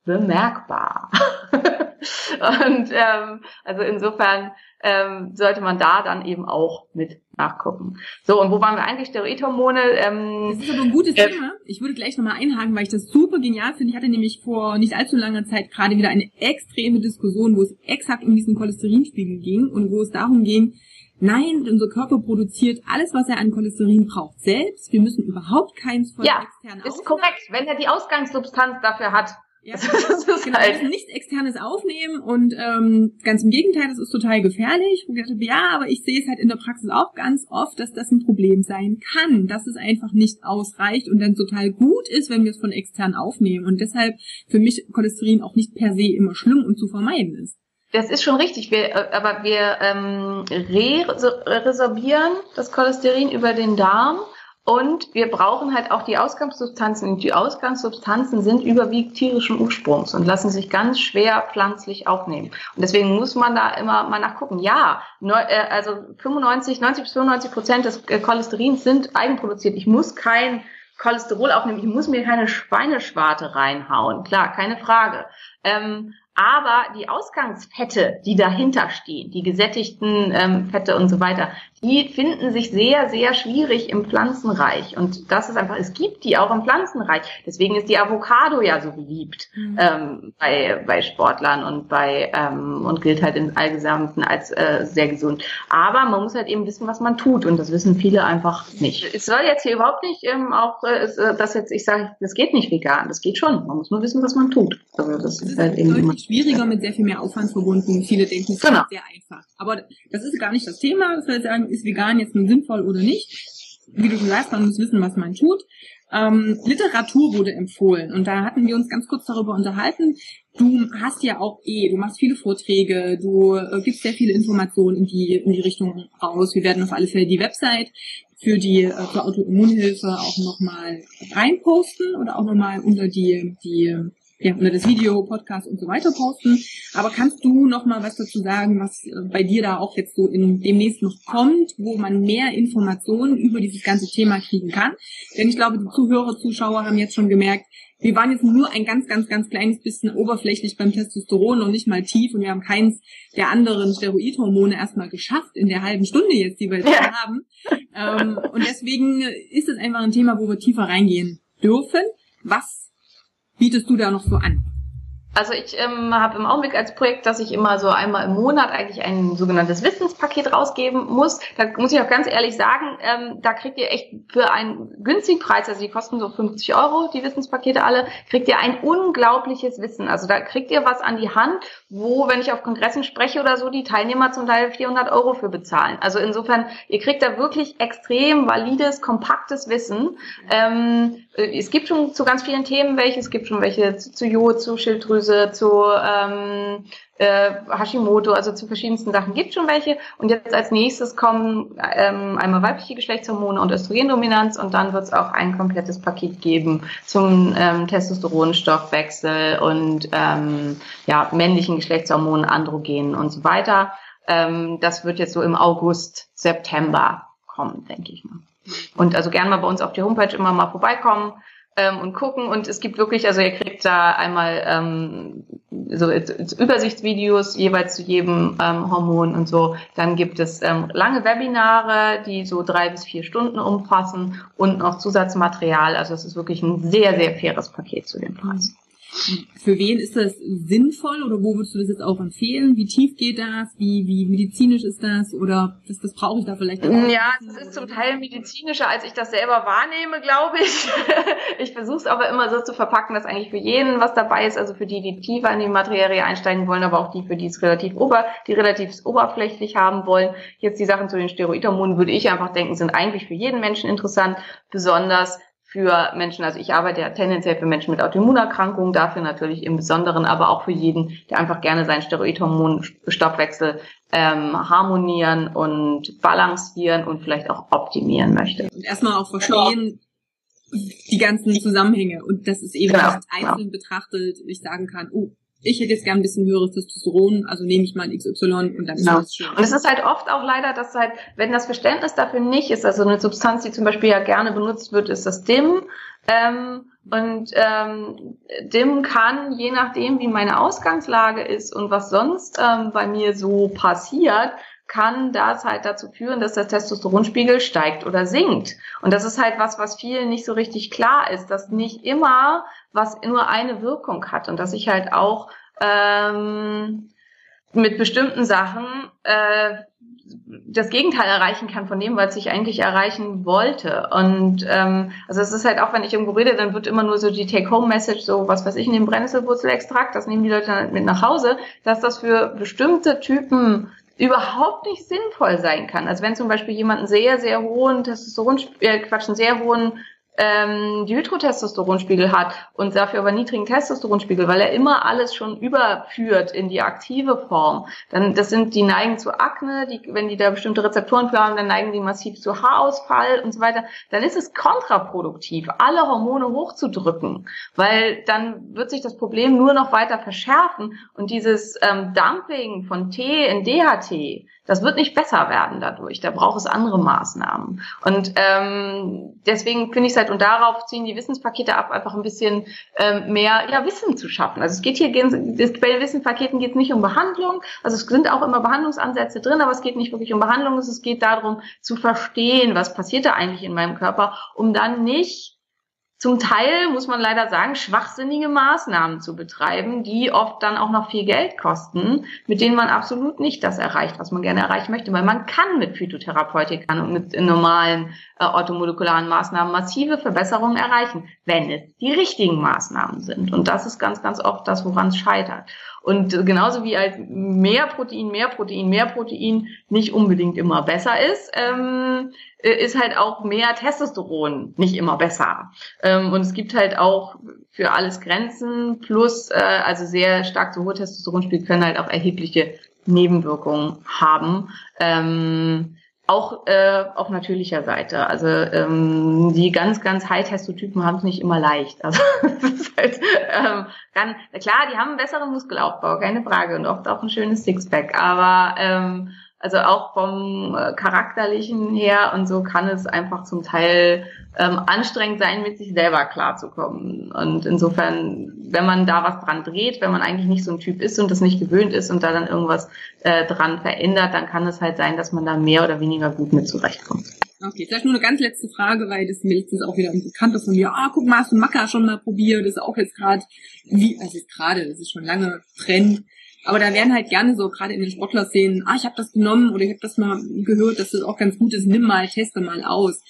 bemerkbar. und ähm, also insofern ähm, sollte man da dann eben auch mit nachgucken. So, und wo waren wir eigentlich? Steroidhormone. Ähm, das ist aber ein gutes äh, Thema. Ich würde gleich nochmal einhaken, weil ich das super genial finde. Ich hatte nämlich vor nicht allzu langer Zeit gerade wieder eine extreme Diskussion, wo es exakt um diesen Cholesterinspiegel ging und wo es darum ging, Nein, unser Körper produziert alles, was er an Cholesterin braucht, selbst. Wir müssen überhaupt keins von ja, extern ist aufnehmen. korrekt. Wenn er die Ausgangssubstanz dafür hat, ja, das ist genau, halt. wir müssen nichts externes aufnehmen und ähm, ganz im Gegenteil, das ist total gefährlich. Und ich dachte, ja, aber ich sehe es halt in der Praxis auch ganz oft, dass das ein Problem sein kann, dass es einfach nicht ausreicht und dann total gut ist, wenn wir es von extern aufnehmen. Und deshalb für mich Cholesterin auch nicht per se immer schlimm und zu vermeiden ist. Das ist schon richtig, wir, äh, aber wir ähm, re-resorbieren das Cholesterin über den Darm und wir brauchen halt auch die Ausgangssubstanzen. Und die Ausgangssubstanzen sind überwiegend tierischen Ursprungs und lassen sich ganz schwer pflanzlich aufnehmen. Und deswegen muss man da immer mal nachgucken. Ja, äh, also 95, 90 bis 95 Prozent des äh, Cholesterins sind eigenproduziert. Ich muss kein Cholesterol aufnehmen. Ich muss mir keine Schweineschwarte reinhauen. Klar, keine Frage. Ähm, aber die Ausgangsfette, die dahinter stehen, die gesättigten ähm, Fette und so weiter, die finden sich sehr, sehr schwierig im Pflanzenreich. Und das ist einfach, es gibt die auch im Pflanzenreich. Deswegen ist die Avocado ja so beliebt mhm. ähm, bei, bei Sportlern und bei ähm, und gilt halt im Allgesamten als äh, sehr gesund. Aber man muss halt eben wissen, was man tut. Und das wissen viele einfach nicht. Es soll jetzt hier überhaupt nicht ähm, auch, äh, äh das jetzt, ich sage, das geht nicht vegan. Das geht schon. Man muss nur wissen, was man tut. Also das, das ist halt eben deutlich schwieriger, mit sehr viel mehr Aufwand verbunden. Viele denken, es genau. ist sehr einfach. Aber das ist gar nicht das Thema. Das heißt, ist vegan jetzt nun sinnvoll oder nicht? Wie du schon sagst, man muss wissen, was man tut. Ähm, Literatur wurde empfohlen und da hatten wir uns ganz kurz darüber unterhalten. Du hast ja auch eh, du machst viele Vorträge, du äh, gibst sehr viele Informationen in die, in die Richtung raus. Wir werden auf alle Fälle die Website für die äh, Autoimmunhilfe auch nochmal reinposten oder auch nochmal unter die, die ja, unter das Video, Podcast und so weiter posten. Aber kannst du noch mal was dazu sagen, was äh, bei dir da auch jetzt so in demnächst noch kommt, wo man mehr Informationen über dieses ganze Thema kriegen kann? Denn ich glaube, die Zuhörer, Zuschauer haben jetzt schon gemerkt, wir waren jetzt nur ein ganz, ganz, ganz kleines bisschen oberflächlich beim Testosteron und nicht mal tief und wir haben keins der anderen Steroidhormone erstmal geschafft in der halben Stunde jetzt, die wir jetzt ja. haben. Ähm, und deswegen ist es einfach ein Thema, wo wir tiefer reingehen dürfen. Was bietest du da noch so an? Also ich ähm, habe im Augenblick als Projekt, dass ich immer so einmal im Monat eigentlich ein sogenanntes Wissenspaket rausgeben muss. Da muss ich auch ganz ehrlich sagen, ähm, da kriegt ihr echt für einen günstigen Preis, also die kosten so 50 Euro, die Wissenspakete alle, kriegt ihr ein unglaubliches Wissen. Also da kriegt ihr was an die Hand, wo, wenn ich auf Kongressen spreche oder so, die Teilnehmer zum Teil 400 Euro für bezahlen. Also insofern, ihr kriegt da wirklich extrem valides, kompaktes Wissen. Ähm, es gibt schon zu ganz vielen Themen welche, es gibt schon welche zu, Jod, zu Schilddrüse, Schilddrüse, zu ähm, äh, Hashimoto, also zu verschiedensten Sachen gibt schon welche. Und jetzt als nächstes kommen ähm, einmal weibliche Geschlechtshormone und Östrogendominanz und dann wird es auch ein komplettes Paket geben zum ähm, Testosteronstoffwechsel und ähm, ja, männlichen Geschlechtshormonen, Androgenen und so weiter. Ähm, das wird jetzt so im August, September kommen, denke ich mal. Und also gern mal bei uns auf die Homepage immer mal vorbeikommen ähm, und gucken. Und es gibt wirklich, also ihr kriegt da einmal ähm, so Übersichtsvideos jeweils zu jedem ähm, Hormon und so. Dann gibt es ähm, lange Webinare, die so drei bis vier Stunden umfassen und noch Zusatzmaterial. Also es ist wirklich ein sehr, sehr faires Paket zu dem Preis. Für wen ist das sinnvoll oder wo würdest du das jetzt auch empfehlen? Wie tief geht das? Wie, wie medizinisch ist das? Oder das, das brauche ich da vielleicht? Auch ja, es ist zum Teil medizinischer, als ich das selber wahrnehme, glaube ich. ich versuche es aber immer so zu verpacken, dass eigentlich für jeden was dabei ist. Also für die, die tiefer in die Materie einsteigen wollen, aber auch die, für die es relativ ober, die relativ oberflächlich haben wollen. Jetzt die Sachen zu den Steroidhormonen würde ich einfach denken, sind eigentlich für jeden Menschen interessant, besonders für Menschen, also ich arbeite ja tendenziell für Menschen mit Autoimmunerkrankungen, dafür natürlich im Besonderen, aber auch für jeden, der einfach gerne seinen Steroidhormonstoffwechsel ähm, harmonieren und balancieren und vielleicht auch optimieren möchte. Und erstmal auch verstehen, die ganzen Zusammenhänge und das ist eben genau, nicht einzeln genau. betrachtet, ich sagen kann, oh, ich hätte jetzt gern ein bisschen höheres Testosteron, also nehme ich mal ein XY und dann ist genau. alles schön. Und es ist halt oft auch leider, dass halt, wenn das Verständnis dafür nicht ist, also eine Substanz, die zum Beispiel ja gerne benutzt wird, ist das DIM. Ähm, und ähm, DIM kann, je nachdem, wie meine Ausgangslage ist und was sonst ähm, bei mir so passiert, kann das halt dazu führen, dass der Testosteronspiegel steigt oder sinkt. Und das ist halt was, was vielen nicht so richtig klar ist, dass nicht immer was nur eine Wirkung hat und dass ich halt auch ähm, mit bestimmten Sachen äh, das Gegenteil erreichen kann von dem, was ich eigentlich erreichen wollte. Und ähm, also es ist halt auch, wenn ich irgendwo rede, dann wird immer nur so die Take-Home-Message, so was weiß ich, in dem Brennnesselwurzelextrakt, das nehmen die Leute dann mit nach Hause, dass das für bestimmte Typen überhaupt nicht sinnvoll sein kann. Also wenn zum Beispiel jemand einen sehr, sehr hohen Testosteron, äh, Quatsch, einen sehr hohen ähm, Dihydrotestosteronspiegel hat und dafür aber niedrigen Testosteronspiegel, weil er immer alles schon überführt in die aktive Form, dann das sind die neigen zu Akne, die, wenn die da bestimmte Rezeptoren für haben, dann neigen die massiv zu Haarausfall und so weiter. Dann ist es kontraproduktiv, alle Hormone hochzudrücken, weil dann wird sich das Problem nur noch weiter verschärfen und dieses ähm, Dumping von T in DHT, das wird nicht besser werden dadurch. Da braucht es andere Maßnahmen. Und ähm, deswegen finde ich es halt, und darauf ziehen die Wissenspakete ab, einfach ein bisschen ähm, mehr ja, Wissen zu schaffen. Also es geht hier, bei Wissenspaketen geht es nicht um Behandlung. Also es sind auch immer Behandlungsansätze drin, aber es geht nicht wirklich um Behandlung. Es geht darum zu verstehen, was passiert da eigentlich in meinem Körper, um dann nicht zum Teil, muss man leider sagen, schwachsinnige Maßnahmen zu betreiben, die oft dann auch noch viel Geld kosten, mit denen man absolut nicht das erreicht, was man gerne erreichen möchte. Weil man kann mit Phytotherapeutikern und mit normalen äh, orthomolekularen Maßnahmen massive Verbesserungen erreichen, wenn es die richtigen Maßnahmen sind. Und das ist ganz, ganz oft das, woran es scheitert. Und genauso wie halt mehr Protein, mehr Protein, mehr Protein nicht unbedingt immer besser ist, ähm, äh, ist halt auch mehr Testosteron nicht immer besser. Ähm, und es gibt halt auch für alles Grenzen plus, äh, also sehr stark zu hohe Testosteronspiegel können halt auch erhebliche Nebenwirkungen haben. Ähm, auch äh, auf natürlicher Seite. Also ähm, die ganz, ganz High-Testotypen haben es nicht immer leicht. Also das ist halt, ähm, kann, klar, die haben einen besseren Muskelaufbau, keine Frage, und oft auch ein schönes Sixpack. Aber ähm, also auch vom äh, charakterlichen her und so kann es einfach zum Teil ähm, anstrengend sein, mit sich selber klarzukommen. Und insofern, wenn man da was dran dreht, wenn man eigentlich nicht so ein Typ ist und das nicht gewöhnt ist und da dann irgendwas äh, dran verändert, dann kann es halt sein, dass man da mehr oder weniger gut mit zurechtkommt. Okay, vielleicht nur eine ganz letzte Frage, weil das mir letztens auch wieder ein Bekannter von mir, ah, guck mal, hast du Macker schon mal probiert, das ist auch jetzt gerade, wie, also gerade, das ist schon lange Trend, aber da werden halt gerne so, gerade in den Sportler-Szenen, ah, ich habe das genommen oder ich habe das mal gehört, dass das auch ganz gut ist, nimm mal, teste mal aus.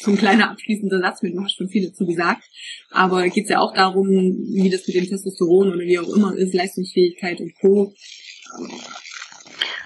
So ein kleiner abschließender Satz, mit du hast schon viel dazu gesagt. Aber geht's ja auch darum, wie das mit dem Testosteron oder wie auch immer ist, Leistungsfähigkeit und Co.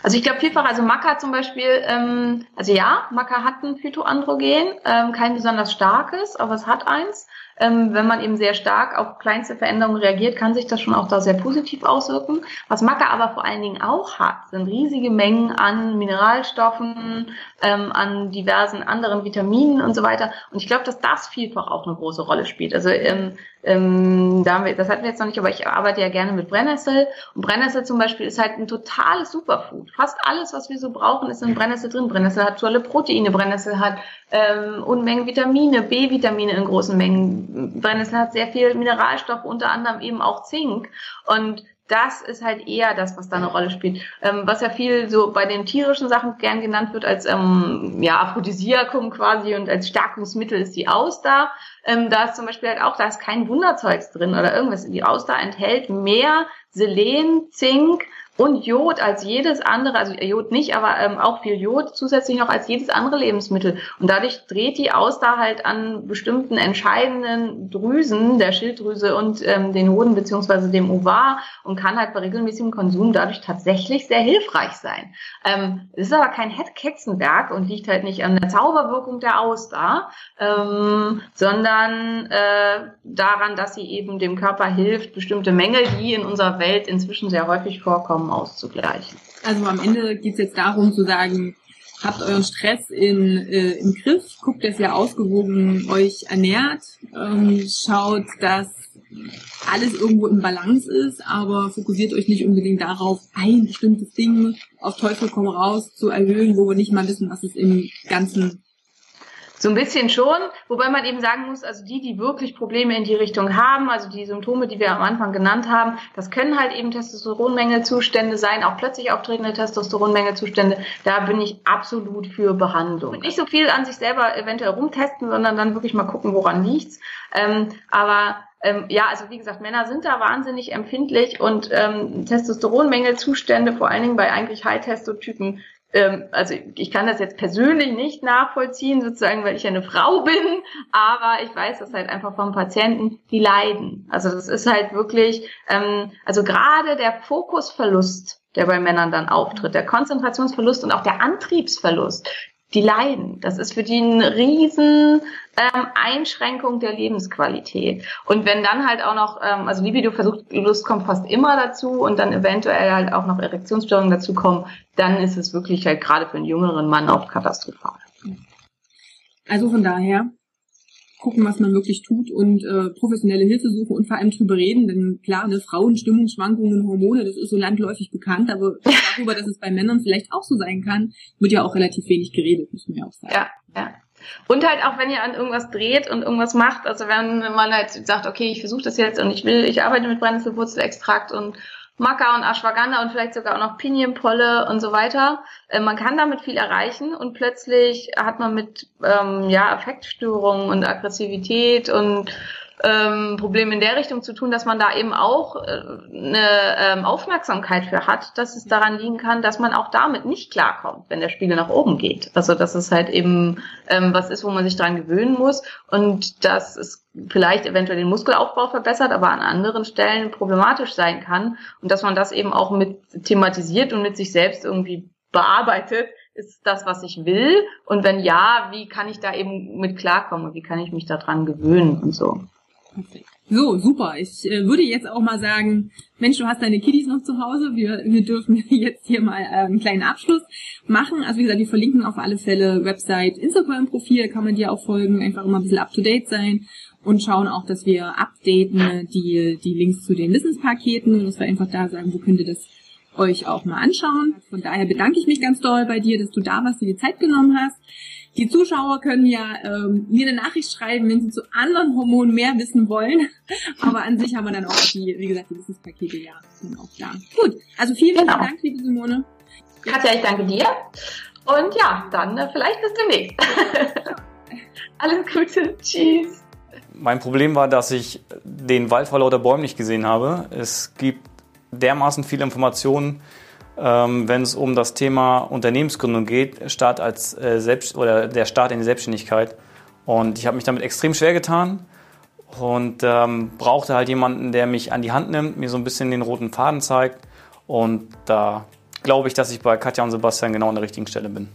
Also ich glaube vielfach, also Maca zum Beispiel, ähm, also ja, Maca hat ein Phytoandrogen, ähm, kein besonders starkes, aber es hat eins. ähm, wenn man eben sehr stark auf kleinste Veränderungen reagiert, kann sich das schon auch da sehr positiv auswirken. Was Maca aber vor allen Dingen auch hat, sind riesige Mengen an Mineralstoffen, ähm, an diversen anderen Vitaminen und so weiter. Und ich glaube, dass das vielfach auch eine große Rolle spielt. Also ähm, ähm, da haben wir, das hatten wir jetzt noch nicht, aber ich arbeite ja gerne mit Brennnessel. Und Brennnessel zum Beispiel ist halt ein totales Superfood. Fast alles, was wir so brauchen, ist in Brennnessel drin. Brennnessel hat tolle Proteine, Brennnessel hat ähm, Unmengen Vitamine, B-Vitamine in großen Mengen. Brennnessel hat sehr viel Mineralstoff, unter anderem eben auch Zink. Und das ist halt eher das, was da eine Rolle spielt. Ähm, was ja viel so bei den tierischen Sachen gern genannt wird als ähm, ja, Aphrodisiakum quasi und als Stärkungsmittel ist die Auster. Ähm, da ist zum Beispiel halt auch, da ist kein Wunderzeugs drin oder irgendwas. Die Auster enthält mehr Selen, Zink und Jod als jedes andere, also Jod nicht, aber ähm, auch viel Jod zusätzlich noch als jedes andere Lebensmittel. Und dadurch dreht die Auster halt an bestimmten entscheidenden Drüsen der Schilddrüse und ähm, den Hoden beziehungsweise dem Ovar und kann halt bei regelmäßigem Konsum dadurch tatsächlich sehr hilfreich sein. Ähm, es ist aber kein Hexenwerk und liegt halt nicht an der Zauberwirkung der Auster, ähm, sondern äh, daran, dass sie eben dem Körper hilft, bestimmte Mängel, die in unserer Welt inzwischen sehr häufig vorkommen, Raum auszugleichen. Also am Ende geht es jetzt darum zu sagen, habt euren Stress in, äh, im Griff, guckt, dass ihr ausgewogen euch ernährt, ähm, schaut, dass alles irgendwo im Balance ist, aber fokussiert euch nicht unbedingt darauf, ein bestimmtes Ding auf Teufel komm raus zu erhöhen, wo wir nicht mal wissen, was es im ganzen so ein bisschen schon, wobei man eben sagen muss, also die, die wirklich Probleme in die Richtung haben, also die Symptome, die wir am Anfang genannt haben, das können halt eben Testosteronmängelzustände sein, auch plötzlich auftretende Testosteronmängelzustände. Da bin ich absolut für Behandlung. Und nicht so viel an sich selber eventuell rumtesten, sondern dann wirklich mal gucken, woran liegt's. Ähm, aber ähm, ja, also wie gesagt, Männer sind da wahnsinnig empfindlich und ähm, Testosteronmängelzustände, vor allen Dingen bei eigentlich High-Testotypen, also ich kann das jetzt persönlich nicht nachvollziehen, sozusagen, weil ich eine Frau bin, aber ich weiß das halt einfach vom Patienten, die leiden. Also das ist halt wirklich, ähm, also gerade der Fokusverlust, der bei Männern dann auftritt, der Konzentrationsverlust und auch der Antriebsverlust, die leiden. Das ist für die eine riesen ähm, Einschränkung der Lebensqualität. Und wenn dann halt auch noch, ähm, also Libido-Verlust kommt fast immer dazu und dann eventuell halt auch noch Erektionsstörungen dazu kommen, dann ist es wirklich halt gerade für einen jüngeren Mann auch katastrophal. Also von daher, gucken, was man wirklich tut und äh, professionelle Hilfe suchen und vor allem drüber reden. Denn klar, ne, Frauen, Stimmungsschwankungen, Hormone, das ist so landläufig bekannt, aber darüber, dass es bei Männern vielleicht auch so sein kann, wird ja auch relativ wenig geredet, muss man ja auch sagen. Ja, ja. Und halt auch, wenn ihr an irgendwas dreht und irgendwas macht, also wenn man halt sagt, okay, ich versuche das jetzt und ich will, ich arbeite mit Brennnesselwurzelextrakt und Maca und Ashwagandha und vielleicht sogar auch noch Pinienpolle und so weiter. Äh, man kann damit viel erreichen und plötzlich hat man mit ähm, ja, Affektstörungen und Aggressivität und ähm, Problem in der Richtung zu tun, dass man da eben auch äh, eine ähm, Aufmerksamkeit für hat, dass es daran liegen kann, dass man auch damit nicht klarkommt, wenn der Spiegel nach oben geht. Also dass es halt eben ähm, was ist, wo man sich dran gewöhnen muss und dass es vielleicht eventuell den Muskelaufbau verbessert, aber an anderen Stellen problematisch sein kann und dass man das eben auch mit thematisiert und mit sich selbst irgendwie bearbeitet, ist das, was ich will? Und wenn ja, wie kann ich da eben mit klarkommen und wie kann ich mich daran gewöhnen und so? Perfekt. So, super. Ich äh, würde jetzt auch mal sagen, Mensch, du hast deine Kiddies noch zu Hause. Wir, wir dürfen jetzt hier mal äh, einen kleinen Abschluss machen. Also wie gesagt, wir verlinken auf alle Fälle Website, Instagram-Profil, kann man dir auch folgen, einfach immer ein bisschen up-to-date sein und schauen auch, dass wir updaten die, die Links zu den Wissenspaketen und dass wir einfach da sagen, wo könnt ihr das euch auch mal anschauen. Von daher bedanke ich mich ganz doll bei dir, dass du da warst, dir die Zeit genommen hast. Die Zuschauer können ja ähm, mir eine Nachricht schreiben, wenn sie zu anderen Hormonen mehr wissen wollen. Aber an sich haben wir dann auch die, wie gesagt, die Wissenspakete ja dann auch da. Gut, also vielen, vielen genau. Dank, liebe Simone. Katja, ich danke dir. Und ja, dann äh, vielleicht bis demnächst. Alles Gute. Tschüss. Mein Problem war, dass ich den Wald vor lauter Bäumen nicht gesehen habe. Es gibt dermaßen viele Informationen, wenn es um das Thema Unternehmensgründung geht, Start als äh, Selbst oder der Start in die Selbstständigkeit. Und ich habe mich damit extrem schwer getan und ähm, brauchte halt jemanden, der mich an die Hand nimmt, mir so ein bisschen den roten Faden zeigt. Und da glaube ich, dass ich bei Katja und Sebastian genau an der richtigen Stelle bin.